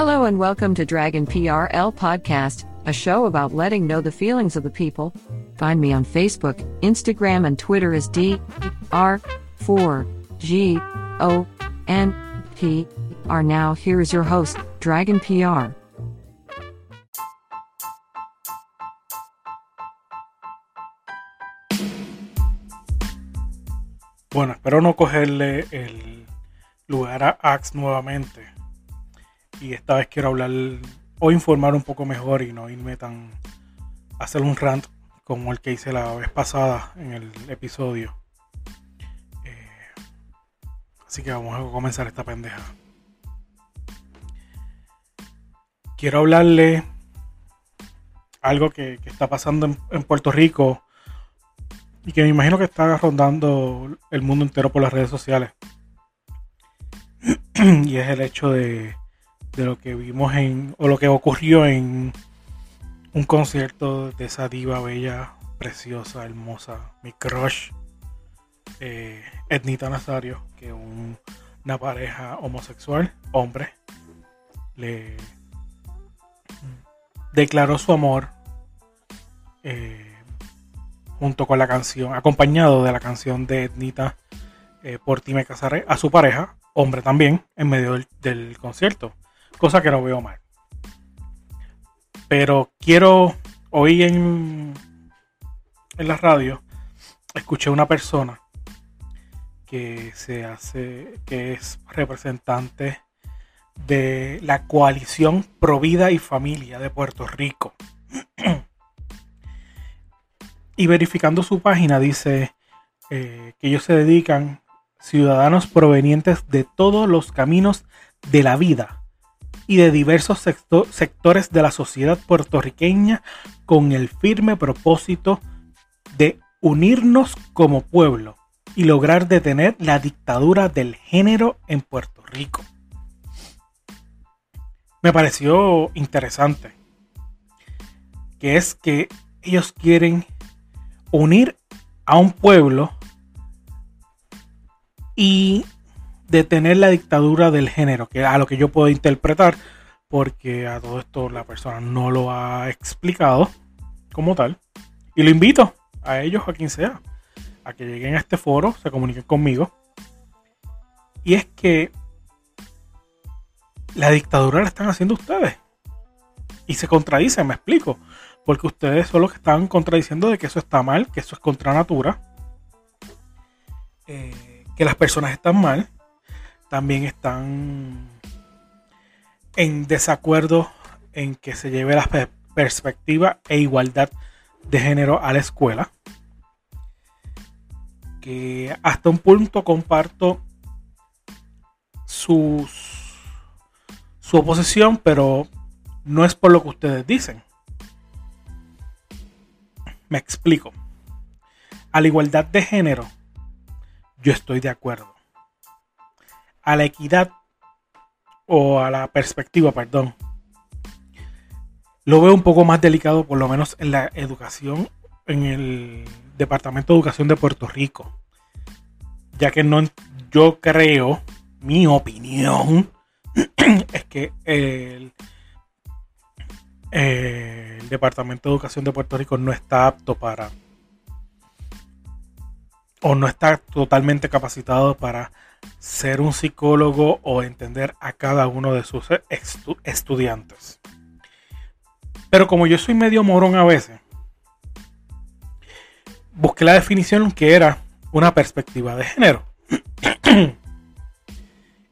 Hello and welcome to Dragon PRL Podcast, a show about letting know the feelings of the people. Find me on Facebook, Instagram, and Twitter as D R 4 G O N P R. Now, here is your host, Dragon PR. Bueno, espero no cogerle el lugar a Axe nuevamente. Y esta vez quiero hablar o informar un poco mejor y no irme tan. hacer un rant como el que hice la vez pasada en el episodio. Eh, así que vamos a comenzar esta pendeja. Quiero hablarle algo que, que está pasando en, en Puerto Rico y que me imagino que está rondando el mundo entero por las redes sociales. y es el hecho de, de, lo que vimos en, o lo que ocurrió en un concierto de esa diva bella, preciosa, hermosa, mi crush, eh, Ednita Nazario, que un, una pareja homosexual, hombre, le declaró su amor. Eh, junto con la canción, acompañado de la canción de Ednita eh, Por ti me casaré, a su pareja, hombre también, en medio del, concierto, cosa que no veo mal. Pero quiero, hoy en, en la radio, escuché una persona que se hace, que es representante de la coalición Provida y Familia de Puerto Rico. Y verificando su página dice eh, que ellos se dedican ciudadanos provenientes de todos los caminos de la vida y de diversos sector, sectores de la sociedad puertorriqueña con el firme propósito de unirnos como pueblo y lograr detener la dictadura del género en Puerto Rico. Me pareció interesante que es que ellos quieren unir a un pueblo y detener la dictadura del género, que a lo que yo puedo interpretar, porque a todo esto la persona no lo ha explicado como tal. Y lo invito a ellos, a quien sea, a que lleguen a este foro, se comuniquen conmigo. Y es que la dictadura la están haciendo ustedes. Y se contradicen, me explico porque ustedes son los que están contradiciendo de que eso está mal, que eso es contra natura, eh, que las personas están mal, también están en desacuerdo en que se lleve la perspectiva e igualdad de género a la escuela. Que hasta un punto comparto sus, su oposición, pero no es por lo que ustedes dicen. Me explico. A la igualdad de género, yo estoy de acuerdo. A la equidad o a la perspectiva, perdón, lo veo un poco más delicado, por lo menos en la educación, en el Departamento de Educación de Puerto Rico. Ya que no, yo creo, mi opinión, es que el el Departamento de Educación de Puerto Rico no está apto para o no está totalmente capacitado para ser un psicólogo o entender a cada uno de sus estu estudiantes. Pero como yo soy medio morón a veces, busqué la definición que era una perspectiva de género.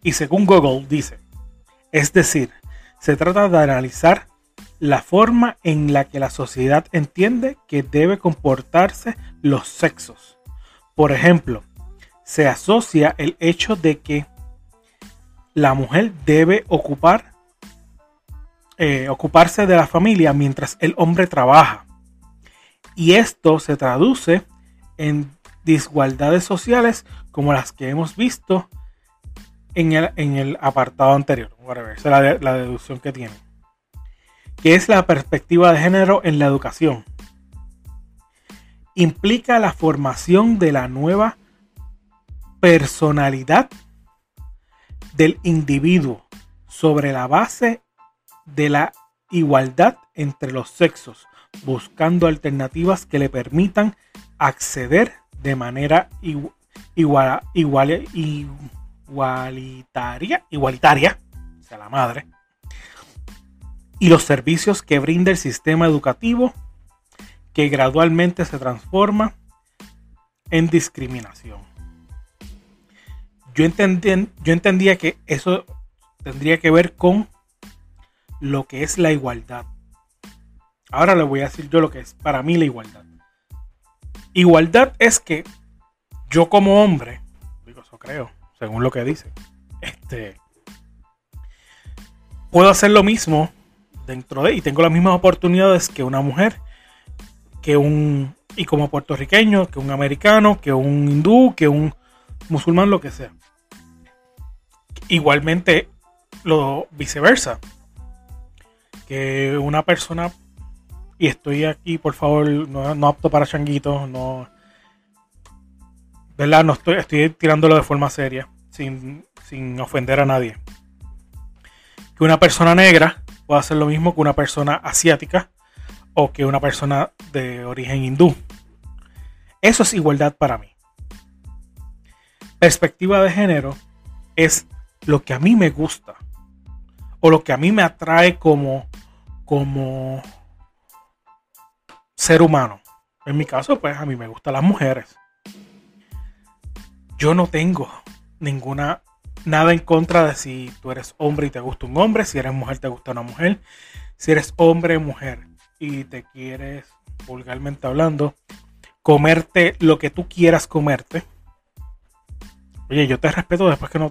y según Google dice, es decir, se trata de analizar la forma en la que la sociedad entiende que debe comportarse los sexos. Por ejemplo, se asocia el hecho de que la mujer debe ocupar eh, ocuparse de la familia mientras el hombre trabaja. Y esto se traduce en desigualdades sociales como las que hemos visto en el, en el apartado anterior. Esa es la, la deducción que tiene. Que es la perspectiva de género en la educación. Implica la formación de la nueva personalidad del individuo sobre la base de la igualdad entre los sexos, buscando alternativas que le permitan acceder de manera igual, igual, igualitaria, igualitaria, o sea, la madre, y los servicios que brinda el sistema educativo que gradualmente se transforma en discriminación. Yo, entendía que eso tendría que ver con lo que es la igualdad. Ahora le voy a decir yo lo que es para mí la igualdad. Igualdad es que yo como hombre, digo eso creo, según lo que dice, este, puedo hacer lo mismo dentro de y tengo las mismas oportunidades que una mujer, que un y como puertorriqueño, que un americano, que un hindú, que un musulmán, lo que sea. Igualmente lo viceversa. Que una persona, y estoy aquí, por favor, no, no apto para changuitos, no. ¿Verdad? No estoy, estoy tirándolo de forma seria, sin, sin ofender a nadie. Que una persona negra pueda hacer lo mismo que una persona asiática o que una persona de origen hindú. Eso es igualdad para mí. Perspectiva de género es lo que a mí me gusta o lo que a mí me atrae como, como ser humano. En mi caso, pues a mí me gustan las mujeres. Yo no tengo ninguna nada en contra de si tú eres hombre y te gusta un hombre, si eres mujer te gusta una mujer, si eres hombre mujer y te quieres, vulgarmente hablando, comerte lo que tú quieras comerte. Oye, yo te respeto después que no,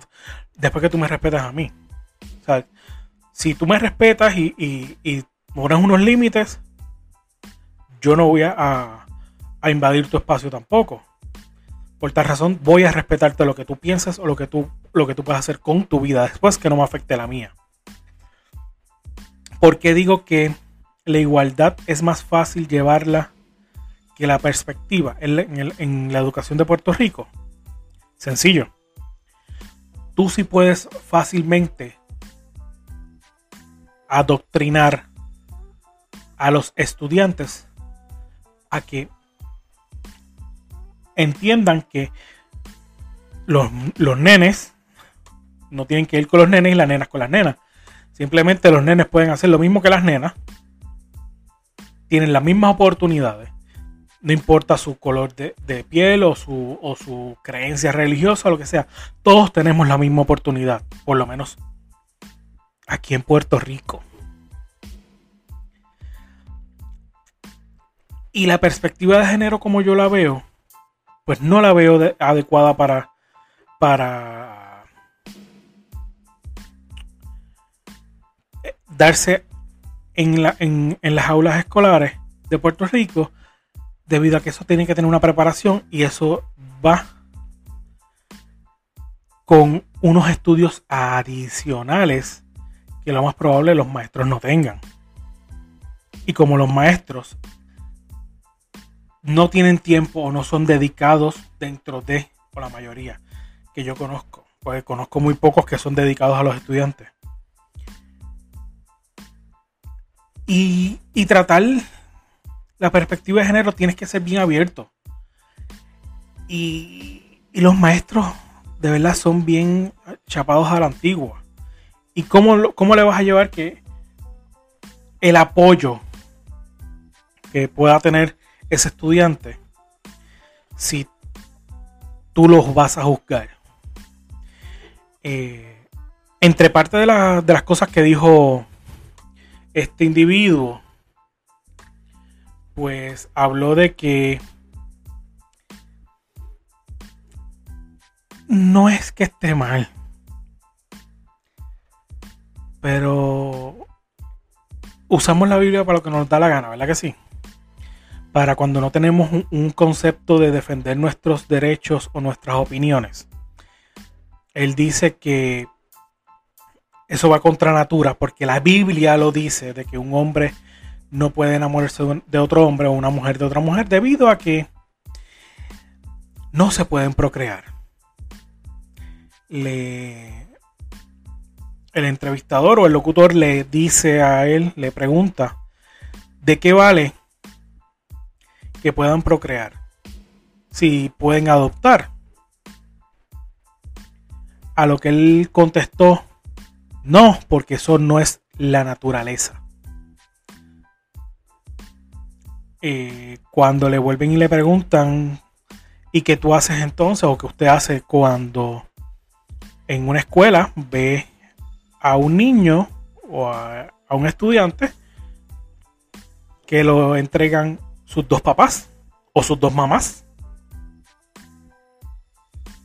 después que tú me respetas a mí. O sea, si tú me respetas y, y, pones unos límites, yo no voy a, a, invadir tu espacio tampoco. Por tal razón, voy a respetarte lo que tú piensas o lo que tú, lo que tú puedas hacer con tu vida después que no me afecte la mía. ¿Por qué digo que la igualdad es más fácil llevarla que la perspectiva en, en la educación de Puerto Rico? Sencillo. Tú sí puedes fácilmente adoctrinar a los estudiantes a que entiendan que los, nenes no tienen que ir con los nenes y las nenas con las nenas. Simplemente los nenes pueden hacer lo mismo que las nenas. Tienen las mismas oportunidades. No importa su color de, piel o su, o su creencia religiosa lo que sea. Todos tenemos la misma oportunidad. Por lo menos aquí en Puerto Rico. Y la perspectiva de género como yo la veo, pues no la veo adecuada para, para eh, darse en, la, en, en las aulas escolares de Puerto Rico, debido a que eso tiene que tener una preparación y eso va con unos estudios adicionales que lo más probable los maestros no tengan. Y como los maestros no tienen tiempo o no son dedicados dentro de, o la mayoría que yo conozco, porque conozco muy pocos que son dedicados a los estudiantes. Y, y tratar la perspectiva de género tienes que ser bien abierto. Y, y los maestros de verdad son bien chapados a la antigua. ¿Y cómo, le vas a llevar que el apoyo que pueda tener ese estudiante si tú los vas a juzgar? Eh, entre parte de, de las cosas que dijo este individuo, pues habló de que no es que esté mal, pero usamos la Biblia para lo que nos da la gana, ¿verdad que sí? Para cuando no tenemos un, concepto de defender nuestros derechos o nuestras opiniones. Él dice que eso va contra natura, porque la Biblia lo dice, de que un hombre no puede enamorarse de otro hombre o una mujer de otra mujer debido a que no se pueden procrear. Le, el entrevistador o el locutor le dice a él, le pregunta, ¿de qué vale que puedan procrear? Si pueden adoptar. A lo que él contestó, no, porque eso no es la naturaleza. Eh, cuando le vuelven y le preguntan, ¿y qué tú haces entonces? ¿O qué usted hace cuando en una escuela ve a un niño o a, a un estudiante que lo entregan sus dos papás o sus dos mamás?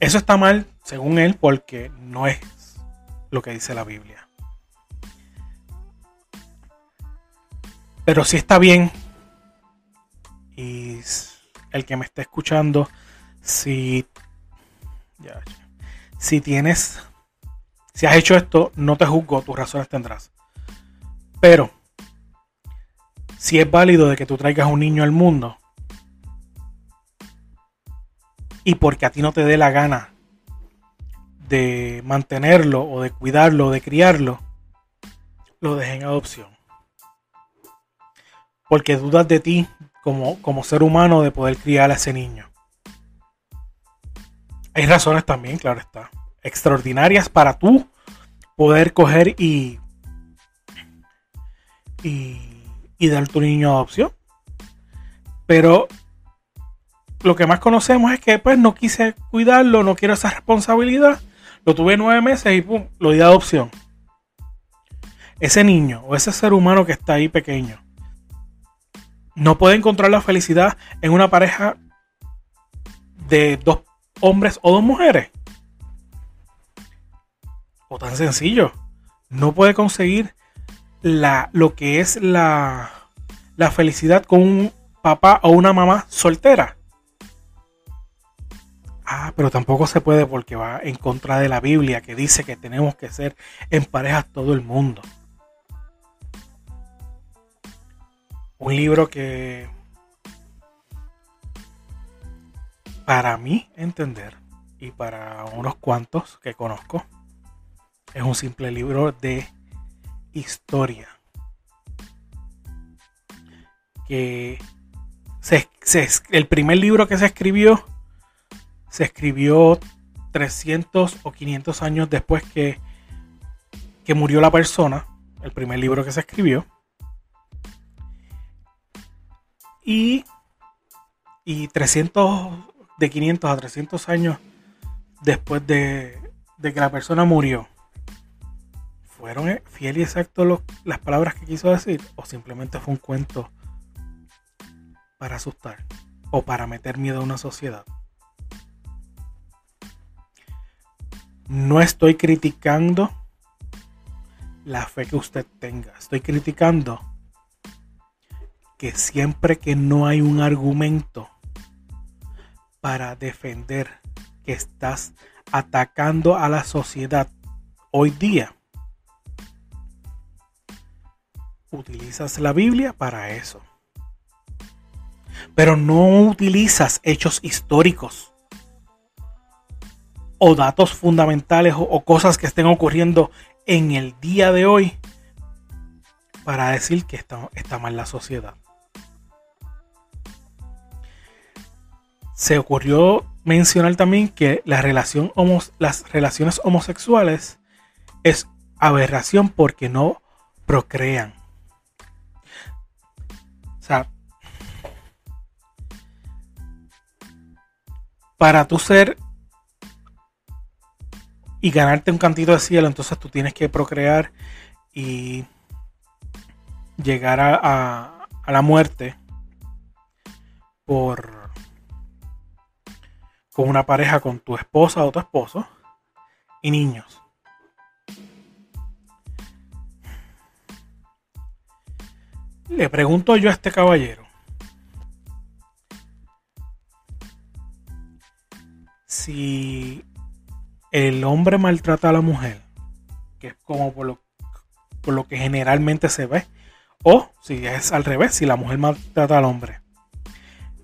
Eso está mal, según él, porque no es lo que dice la Biblia. Pero sí está bien. Y el que me esté escuchando, si, si tienes, si has hecho esto, no te juzgo, tus razones tendrás. Pero, si es válido de que tú traigas un niño al mundo, y porque a ti no te dé la gana de mantenerlo o de cuidarlo o de criarlo, lo dejen en adopción. Porque dudas de ti como, como ser humano de poder criar a ese niño. Hay razones también, claro está, extraordinarias para tú poder coger y, y, y dar tu niño a adopción. Pero lo que más conocemos es que pues no quise cuidarlo, no quiero esa responsabilidad lo tuve nueve meses y pum, lo di de adopción. Ese niño o ese ser humano que está ahí pequeño no puede encontrar la felicidad en una pareja de dos hombres o dos mujeres. O tan sencillo. No puede conseguir la, lo que es la, la felicidad con un papá o una mamá soltera. Ah, pero tampoco se puede porque va en contra de la Biblia que dice que tenemos que ser en parejas todo el mundo. Un libro que para mí entender y para unos cuantos que conozco es un simple libro de historia que el primer libro que se escribió se escribió 300 o 500 años después que, que murió la persona, el primer libro que se escribió. Y, y 300, de 500 a 300 años después de, de que la persona murió. ¿Fueron fiel y exacto las palabras que quiso decir? ¿O simplemente fue un cuento para asustar? ¿O para meter miedo a una sociedad? No estoy criticando la fe que usted tenga. Estoy criticando que siempre que no hay un argumento para defender que estás atacando a la sociedad hoy día, utilizas la Biblia para eso. Pero no utilizas hechos históricos o datos fundamentales o, cosas que estén ocurriendo en el día de hoy para decir que está, está mal la sociedad. Se ocurrió mencionar también que las relaciones homosexuales es aberración porque no procrean. O sea, para tú ser y ganarte un cantito de cielo, entonces tú tienes que procrear y llegar a, la muerte por con una pareja con tu esposa o tu esposo y niños. Le pregunto yo a este caballero. Si el hombre maltrata a la mujer, que es como por lo, por lo que generalmente se ve, o si es al revés, si la mujer maltrata al hombre,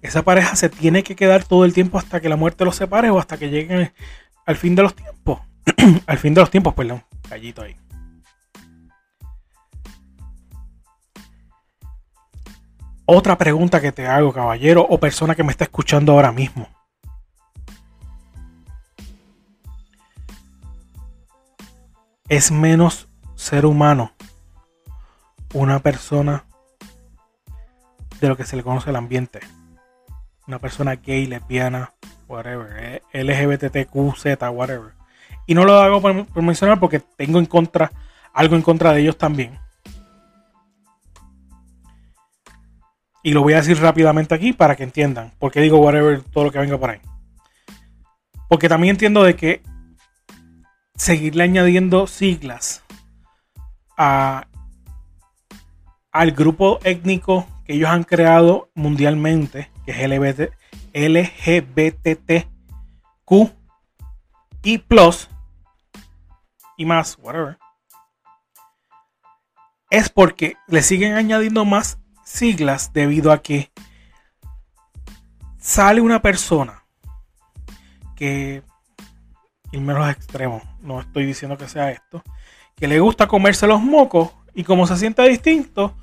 esa pareja se tiene que quedar todo el tiempo hasta que la muerte los separe o hasta que lleguen al fin de los tiempos. al fin de los tiempos, perdón, callito ahí. Otra pregunta que te hago, caballero o persona que me está escuchando ahora mismo. Es menos ser humano una persona de lo que se le conoce el ambiente. Una persona gay, lesbiana, whatever, eh, LGBTQZ, whatever. Y no lo hago por, mencionar porque tengo en contra, algo en contra de ellos también. Y lo voy a decir rápidamente aquí para que entiendan. Porque digo whatever todo lo que venga por ahí. Porque también entiendo de que seguirle añadiendo siglas a, al grupo étnico que ellos han creado mundialmente, que es LGBT, LGBTQ y plus y más, whatever, es porque le siguen añadiendo más siglas debido a que sale una persona que, irme a los extremos, no estoy diciendo que sea esto, que le gusta comerse los mocos y como se siente distinto,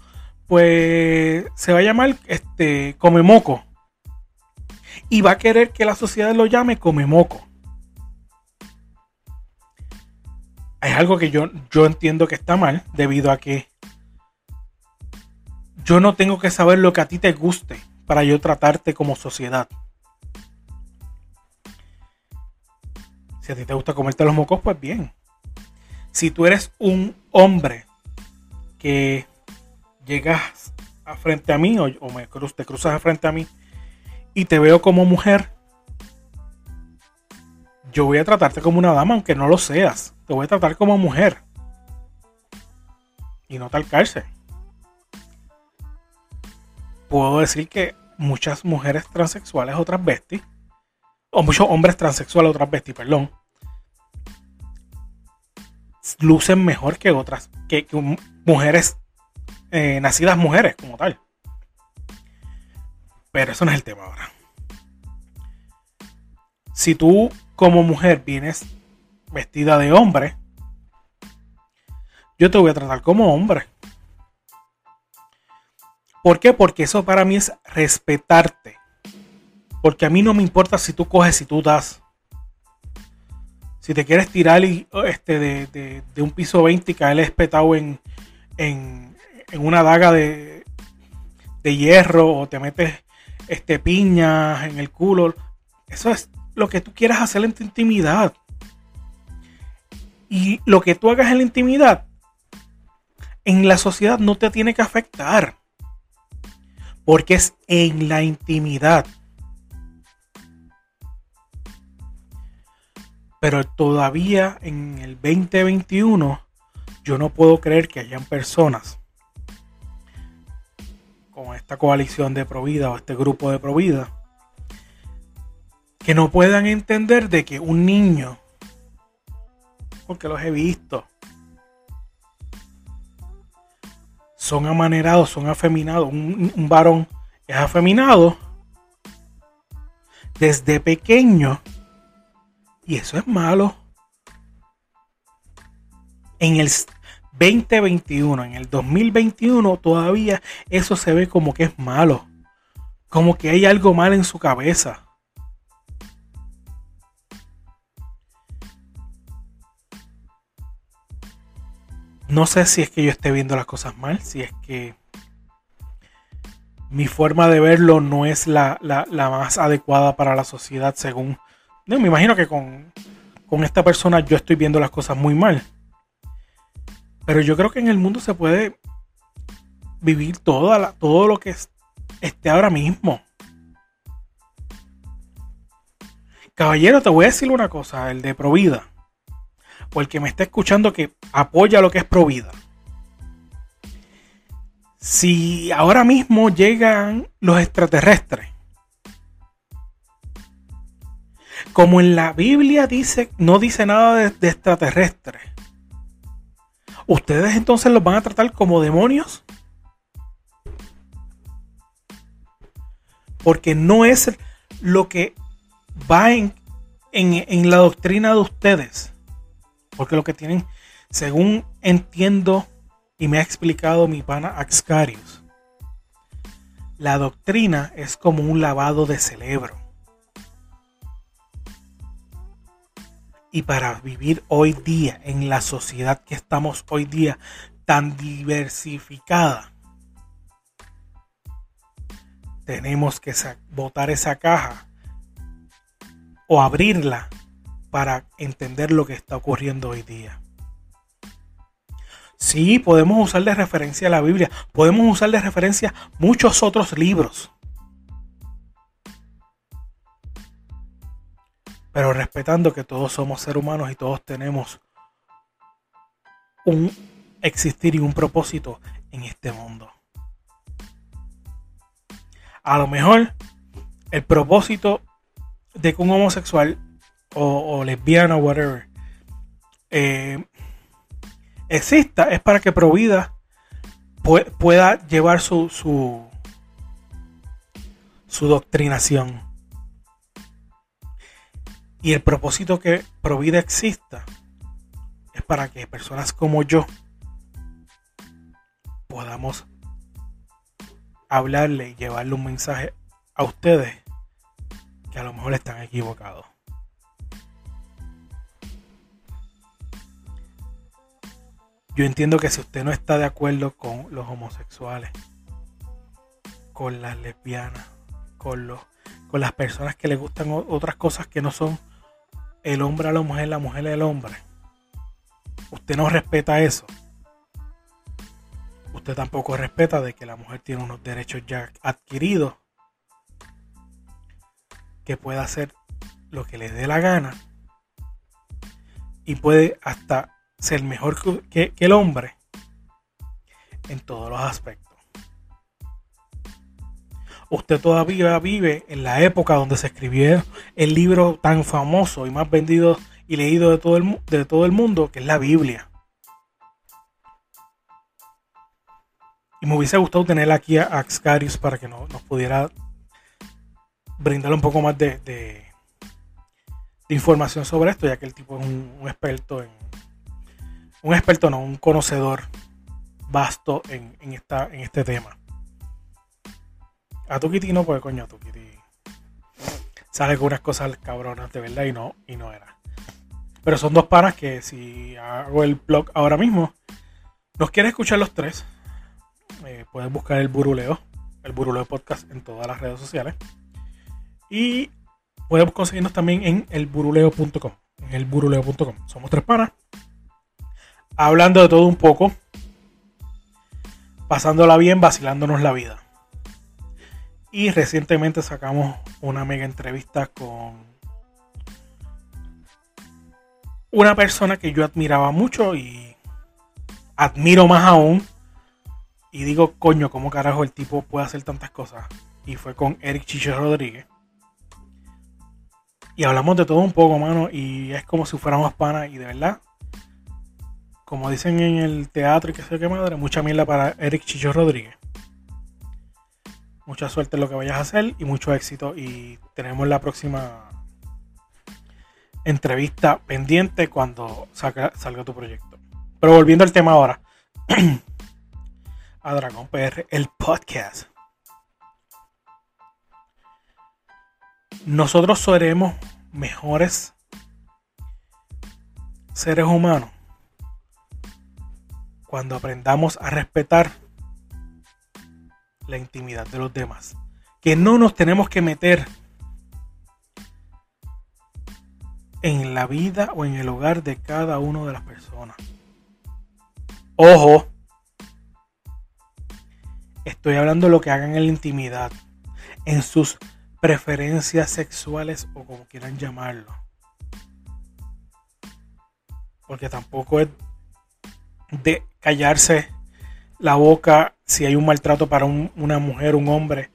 pues se va a llamar este come moco y va a querer que la sociedad lo llame come moco. Es algo que yo, yo entiendo que está mal debido a que yo no tengo que saber lo que a ti te guste para yo tratarte como sociedad. Si a ti te gusta comerte los mocos, pues bien. Si tú eres un hombre que llegas a frente a mí o, me te cruzas a frente a mí y te veo como mujer, yo voy a tratarte como una dama, aunque no lo seas. Te voy a tratar como mujer. Y no tal cárcel puedo decir que muchas mujeres transexuales o transvestis, o muchos hombres transexuales o transvestis, perdón, lucen mejor que otras, que, mujeres eh, nacidas mujeres como tal. Pero eso no es el tema ahora. Si tú como mujer vienes vestida de hombre, yo te voy a tratar como hombre. ¿Por qué? Porque eso para mí es respetarte. Porque a mí no me importa si tú coges, si tú das. Si te quieres tirar este, de, un piso 20 y caer espetado en, en, una daga de, de, hierro o te metes este, piñas en el culo. Eso es lo que tú quieras hacer en tu intimidad. Y lo que tú hagas en la intimidad, en la sociedad no te tiene que afectar porque es en la intimidad. Pero todavía en el 2021 yo no puedo creer que hayan personas con esta coalición de Provida o este grupo de Provida que no puedan entender de que un niño, porque los he visto, son amanerados, son afeminados. Un, varón es afeminado desde pequeño. Y eso es malo. En el 2021, en el 2021 todavía eso se ve como que es malo. Como que hay algo mal en su cabeza. No sé si es que yo esté viendo las cosas mal, si es que mi forma de verlo no es la, más adecuada para la sociedad según... No, me imagino que con, esta persona yo estoy viendo las cosas muy mal. Pero yo creo que en el mundo se puede vivir toda todo lo que esté ahora mismo. Caballero, te voy a decir una cosa, el de Provida o el que me está escuchando que apoya lo que es Provida. si ahora mismo llegan los extraterrestres, como en la Biblia dice, no dice nada de extraterrestres, ¿ustedes entonces los van a tratar como demonios? Porque no es lo que va en, en, la doctrina de ustedes. Porque lo que tienen, según entiendo y me ha explicado mi pana Axcarius, la doctrina es como un lavado de cerebro. Y para vivir hoy día en la sociedad que estamos hoy día tan diversificada, tenemos que botar esa caja o abrirla para entender lo que está ocurriendo hoy día. Sí, podemos usar de referencia la Biblia, podemos usar de referencia muchos otros libros. Pero respetando que todos somos seres humanos y todos tenemos un existir y un propósito en este mundo. A lo mejor el propósito de que un homosexual o, lesbiana o whatever eh, exista es para que Provida pueda llevar su, su, su doctrinación. Y el propósito que Provida exista es para que personas como yo podamos hablarle y llevarle un mensaje a ustedes que a lo mejor están equivocados. Yo entiendo que si usted no está de acuerdo con los homosexuales, con las lesbianas, con, los, con las personas que le gustan otras cosas que no son el hombre a la mujer, la mujer al hombre, usted no respeta eso. Usted tampoco respeta de que la mujer tiene unos derechos ya adquiridos que puede hacer lo que le dé la gana y puede hasta ser mejor que, el hombre en todos los aspectos. Usted todavía vive en la época donde se escribió el libro tan famoso y más vendido y leído de todo el, de todo el mundo, que es la Biblia. Y me hubiese gustado tener aquí a Axcarius para que nos pudiera brindarle un poco más de, de, información sobre esto, ya que el tipo es un, experto en. Un experto, no, un conocedor vasto en, en, esta, en este tema. A Tukiti no, pues coño, a Tukiti sale con unas cosas cabronas de verdad y no, y no era. Pero son dos panas que si hago el blog ahora mismo, nos quiere escuchar los tres. Eh, pueden buscar el Buruleo, el Buruleo Podcast en todas las redes sociales. Y podemos conseguirnos también en elburuleo.com. En elburuleo.com. Somos tres panas. Hablando de todo un poco. Pasándola bien, vacilándonos la vida. Y recientemente sacamos una mega entrevista con una persona que yo admiraba mucho y admiro más aún. Y digo, coño, ¿cómo carajo el tipo puede hacer tantas cosas? Y fue con Eric Chicho Rodríguez. Y hablamos de todo un poco, mano. Y es como si fuéramos panas. Y de verdad, como dicen en el teatro y que sé qué madre, mucha mierda para Eric Chicho Rodríguez. Mucha suerte en lo que vayas a hacer y mucho éxito. Y tenemos la próxima entrevista pendiente cuando salga, salga tu proyecto. Pero volviendo al tema ahora. a Dragón PR, el podcast. nosotros seremos mejores seres humanos cuando aprendamos a respetar la intimidad de los demás. Que no nos tenemos que meter en la vida o en el hogar de cada una de las personas. Ojo, estoy hablando de lo que hagan en la intimidad, en sus preferencias sexuales o como quieran llamarlo. Porque tampoco es de callarse la boca si hay un maltrato para una mujer, un hombre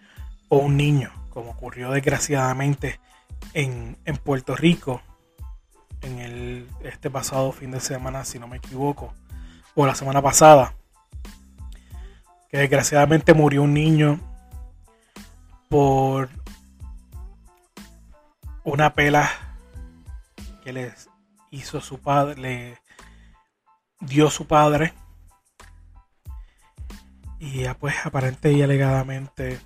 o un niño, como ocurrió desgraciadamente en, en Puerto Rico en el, este pasado fin de semana, si no me equivoco, o la semana pasada, que desgraciadamente murió un niño por una pela que les hizo su padre, le dio su padre. Y ya pues aparente y alegadamente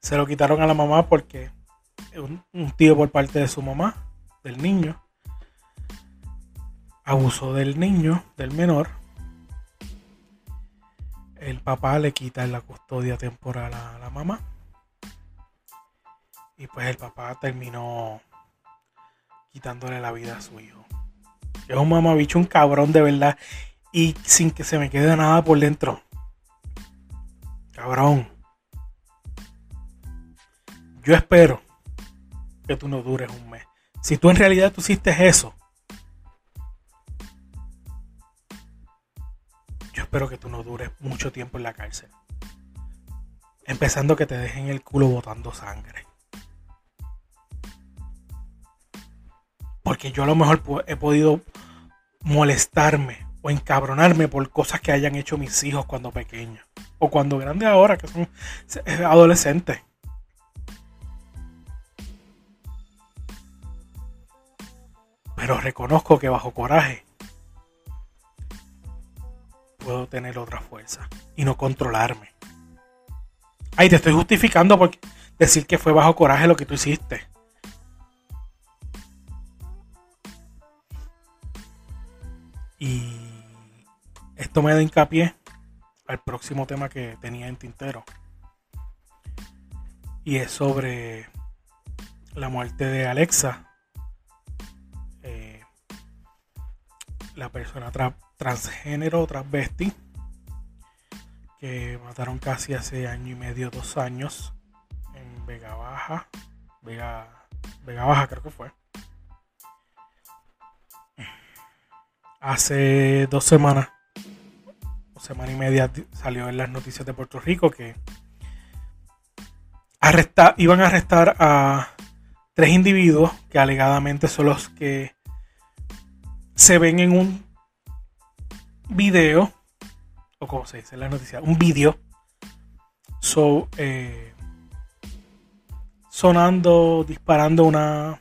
se lo quitaron a la mamá porque un, tío por parte de su mamá, del niño, abusó del niño, del menor. El papá le quita la custodia temporal a la mamá. Y pues el papá terminó quitándole la vida a su hijo. Es un mamabicho, un cabrón de verdad. Y sin que se me quede nada por dentro. Cabrón. Yo espero que tú no dures un mes. Si tú en realidad tú hiciste eso, yo espero que tú no dures mucho tiempo en la cárcel. Empezando que te dejen el culo botando sangre. Porque yo a lo mejor he podido molestarme o encabronarme por cosas que hayan hecho mis hijos cuando pequeños. O cuando grandes ahora, que son adolescentes. Pero reconozco que bajo coraje puedo tener otra fuerza y no controlarme. Ay, te estoy justificando por decir que fue bajo coraje lo que tú hiciste. Y esto me da hincapié al próximo tema que tenía en tintero. Y es sobre la muerte de Alexa. Eh, la persona transgénero, transvesti. Que mataron casi hace año y medio, dos años. En Vega Baja. Vega, Vega Baja creo que fue. hace dos semanas, semana y media, salió en las noticias de Puerto Rico que arresta, iban a arrestar a tres individuos que alegadamente son los que se ven en un video, o como se dice en la noticia, un video, eh, sonando, disparando una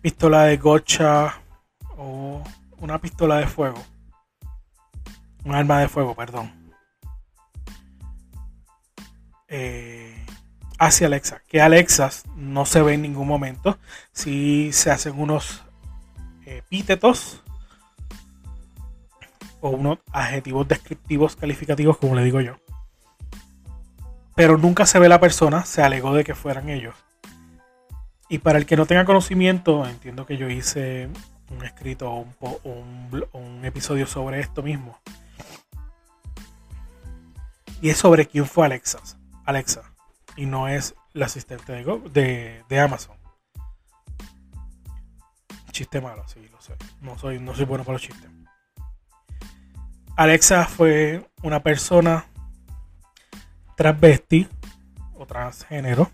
pistola de gocha o una pistola de fuego. Un arma de fuego, perdón. Eh, hacia Alexa. Que Alexas no se ve en ningún momento. Si se hacen unos epítetos o unos adjetivos descriptivos calificativos, como le digo yo. Pero nunca se ve la persona, se alegó de que fueran ellos. Y para el que no tenga conocimiento, entiendo que yo hice un escrito o un, un, episodio sobre esto mismo. Y es sobre quién fue Alexa. Alexa. Y no es la asistente de, de, Amazon. Chiste malo, sí, lo sé. No soy, no soy bueno para los chistes. Alexa fue una persona transvesti o transgénero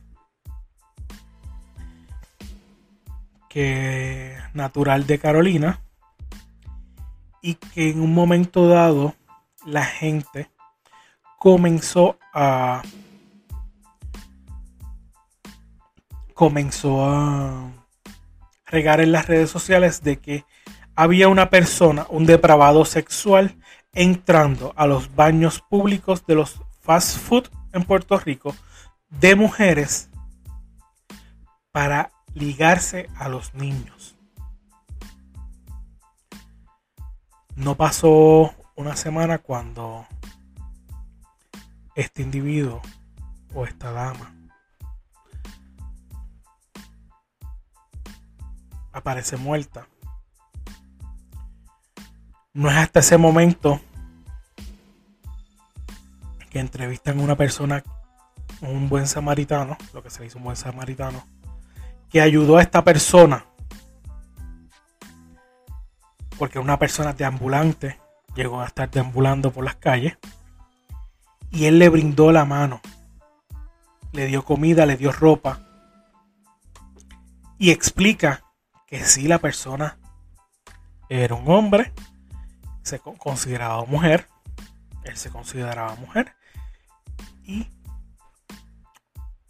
que natural de Carolina y que en un momento dado la gente comenzó a comenzó a regar en las redes sociales de que había una persona, un depravado sexual, entrando a los baños públicos de los fast food en Puerto Rico de mujeres para ligarse a los niños. No pasó una semana cuando este individuo o esta dama aparece muerta. No es hasta ese momento que entrevistan a una persona, un buen samaritano, lo que se dice un buen samaritano, que ayudó a esta persona, porque una persona deambulante llegó a estar deambulando por las calles y él le brindó la mano. Le dio comida, le dio ropa. Y explica que si la persona era un hombre, se consideraba mujer, él se consideraba mujer. Y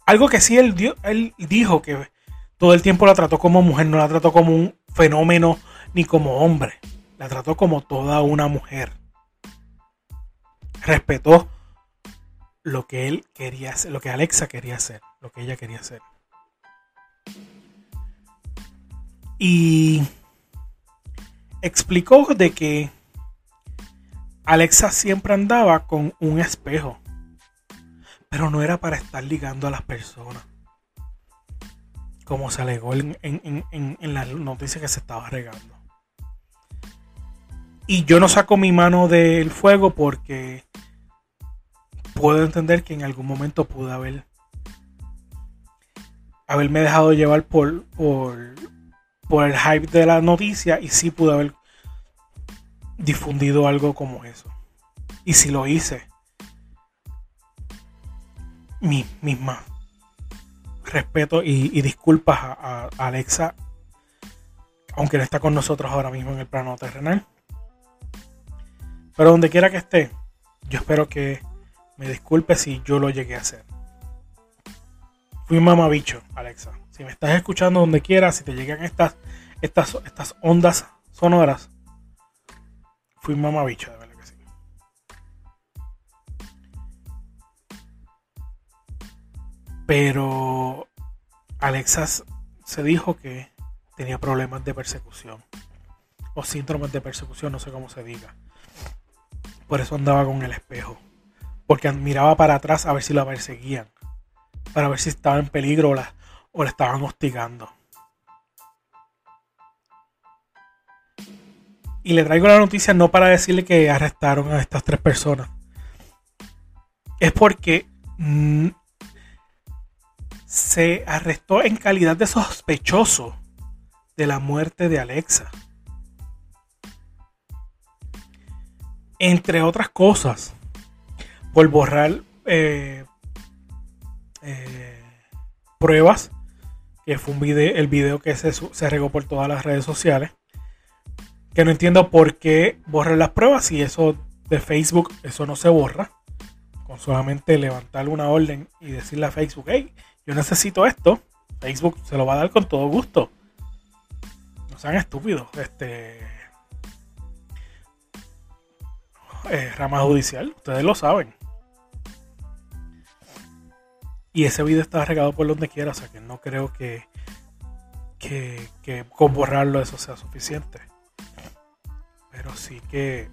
algo que sí él, dio, él dijo que todo el tiempo la trató como mujer, no la trató como un fenómeno ni como hombre, la trató como toda una mujer. Respetó lo que él quería hacer, lo que Alexa quería hacer, lo que ella quería hacer. Y explicó de que Alexa siempre andaba con un espejo, pero no era para estar ligando a las personas, como se alegó en, en la noticia que se estaba regando. Y yo no saco mi mano del fuego porque puedo entender que en algún momento pude haber haberme dejado llevar por, por, el hype de la noticia y sí pude haber difundido algo como eso. Y si lo hice, mi misma respeto y, disculpas a, a, Alexa, aunque no está con nosotros ahora mismo en el plano terrenal. Pero donde quiera que esté, yo espero que me disculpe si yo lo llegué a hacer. Fui mamabicho, Alexa. Si me estás escuchando donde quiera, si te llegan estas, estas, estas ondas sonoras, fui mamabicho, de verdad que sí. Pero Alexa se dijo que tenía problemas de persecución. O síndromes de persecución, no sé cómo se diga. Por eso andaba con el espejo porque miraba para atrás a ver si la perseguían, para ver si estaba en peligro o la, o la estaban hostigando. Y le traigo la noticia no para decirle que arrestaron a estas tres personas. Es porque mm, se arrestó en calidad de sospechoso de la muerte de Alexa. Entre otras cosas, por borrar eh, eh, pruebas, que fue un video, el video que se, se regó por todas las redes sociales. Que no entiendo por qué borrar las pruebas si eso de Facebook, eso no se borra. Con solamente levantar una orden y decirle a Facebook, hey, yo necesito esto. Facebook se lo va a dar con todo gusto. No sean estúpidos. Este. Eh, rama judicial, ustedes lo saben. Y ese video está regado por donde quiera, o sea que no creo que, que, que con borrarlo eso sea suficiente. Pero sí que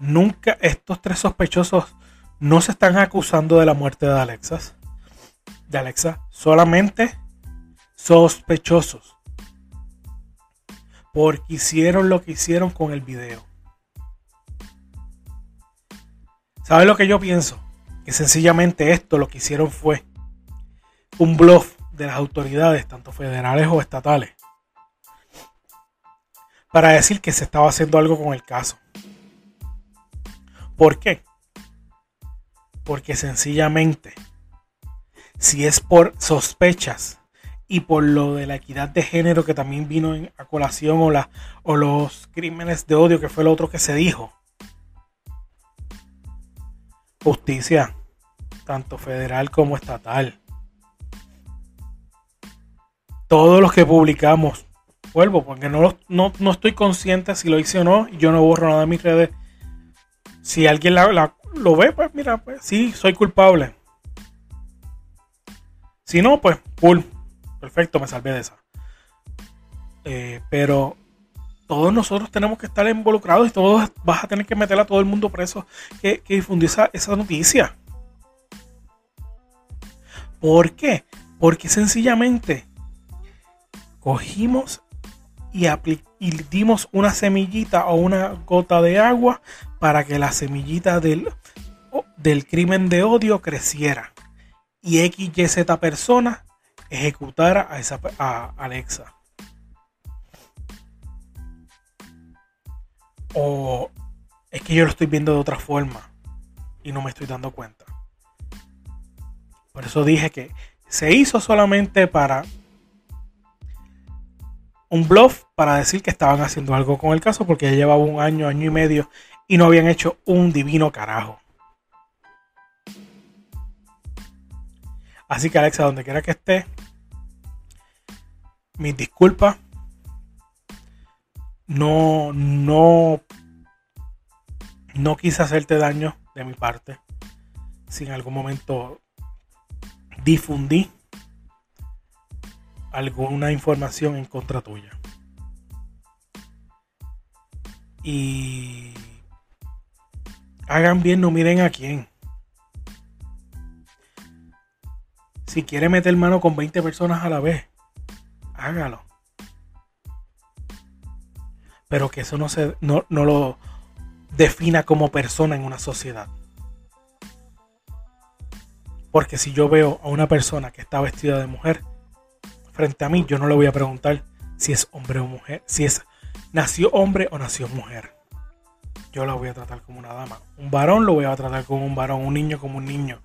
nunca estos tres sospechosos no se están acusando de la muerte de Alexas. De Alexa, solamente sospechosos. Porque hicieron lo que hicieron con el video. ¿Sabes lo que yo pienso? Que sencillamente esto lo que hicieron fue un bluff de las autoridades, tanto federales o estatales, para decir que se estaba haciendo algo con el caso. ¿Por qué? Porque sencillamente, si es por sospechas y por lo de la equidad de género que también vino en, a colación o, la, o los crímenes de odio que fue lo otro que se dijo, justicia tanto federal como estatal. Todos los que publicamos, vuelvo, porque no, no, no estoy consciente si lo hice o no, y yo no borro nada de mis redes. Si alguien lo ve, pues mira, pues sí, soy culpable. Si no, pues, cool. Perfecto, me salvé de esa. Eh, pero todos nosotros tenemos que estar involucrados y todos vas a tener que meter a todo el mundo preso que, que difundió esa, noticia. ¿Por qué? Porque sencillamente cogimos y, dimos una semillita o una gota de agua para que la semillita del, del crimen de odio creciera. Y X, Y, Z persona ejecutara a, esa, a Alexa. O Es que yo lo estoy viendo de otra forma y no me estoy dando cuenta. Por eso dije que se hizo solamente para un bluff para decir que estaban haciendo algo con el caso porque ya llevaba un año, año y medio y no habían hecho un divino carajo. Así que Alexa, donde quiera que esté, mis disculpas. No, no, no quise hacerte daño de mi parte. Si en algún momento difundí alguna información en contra tuya. Y hagan bien, no miren a quién. Si quiere meter mano con 20 personas a la vez, hágalo. Pero que eso no, se, no, no lo defina como persona en una sociedad. Porque si yo veo a una persona que está vestida de mujer frente a mí, yo no le voy a preguntar si es hombre o mujer, si es nació hombre o nació mujer. Yo la voy a tratar como una dama. Un varón lo voy a tratar como un varón, un niño como un niño.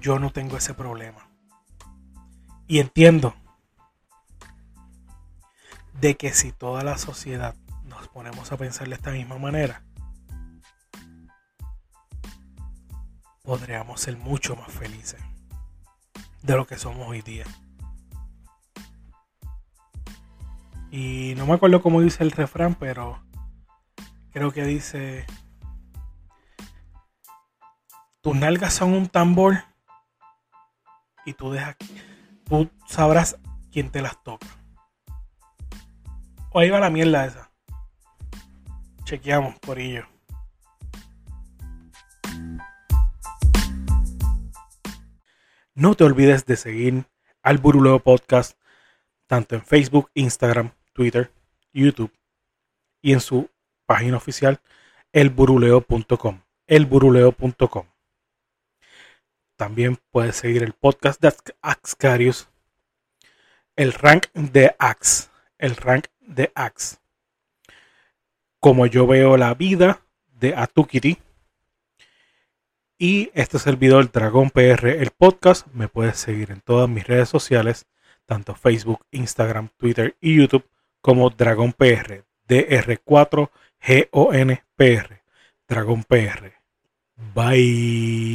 Yo no tengo ese problema. Y entiendo de que si toda la sociedad nos ponemos a pensar de esta misma manera, podríamos ser mucho más felices de lo que somos hoy día. Y no me acuerdo cómo dice el refrán, pero creo que dice, tus nalgas son un tambor y tú dejas, tú sabrás quién te las toca. O ahí va la mierda esa. Chequeamos por ello. No te olvides de seguir al Buruleo Podcast tanto en Facebook, Instagram, Twitter, YouTube y en su página oficial elburuleo.com. Elburuleo.com. También puedes seguir el podcast de Axcarius, el rank de Ax, el rank de Axe. Como yo veo la vida de Atukiti. Y este es el video del Dragón PR, el podcast. Me puedes seguir en todas mis redes sociales, tanto Facebook, Instagram, Twitter y YouTube, como Dragón PR, DR4GONPR, Dragón PR. Bye.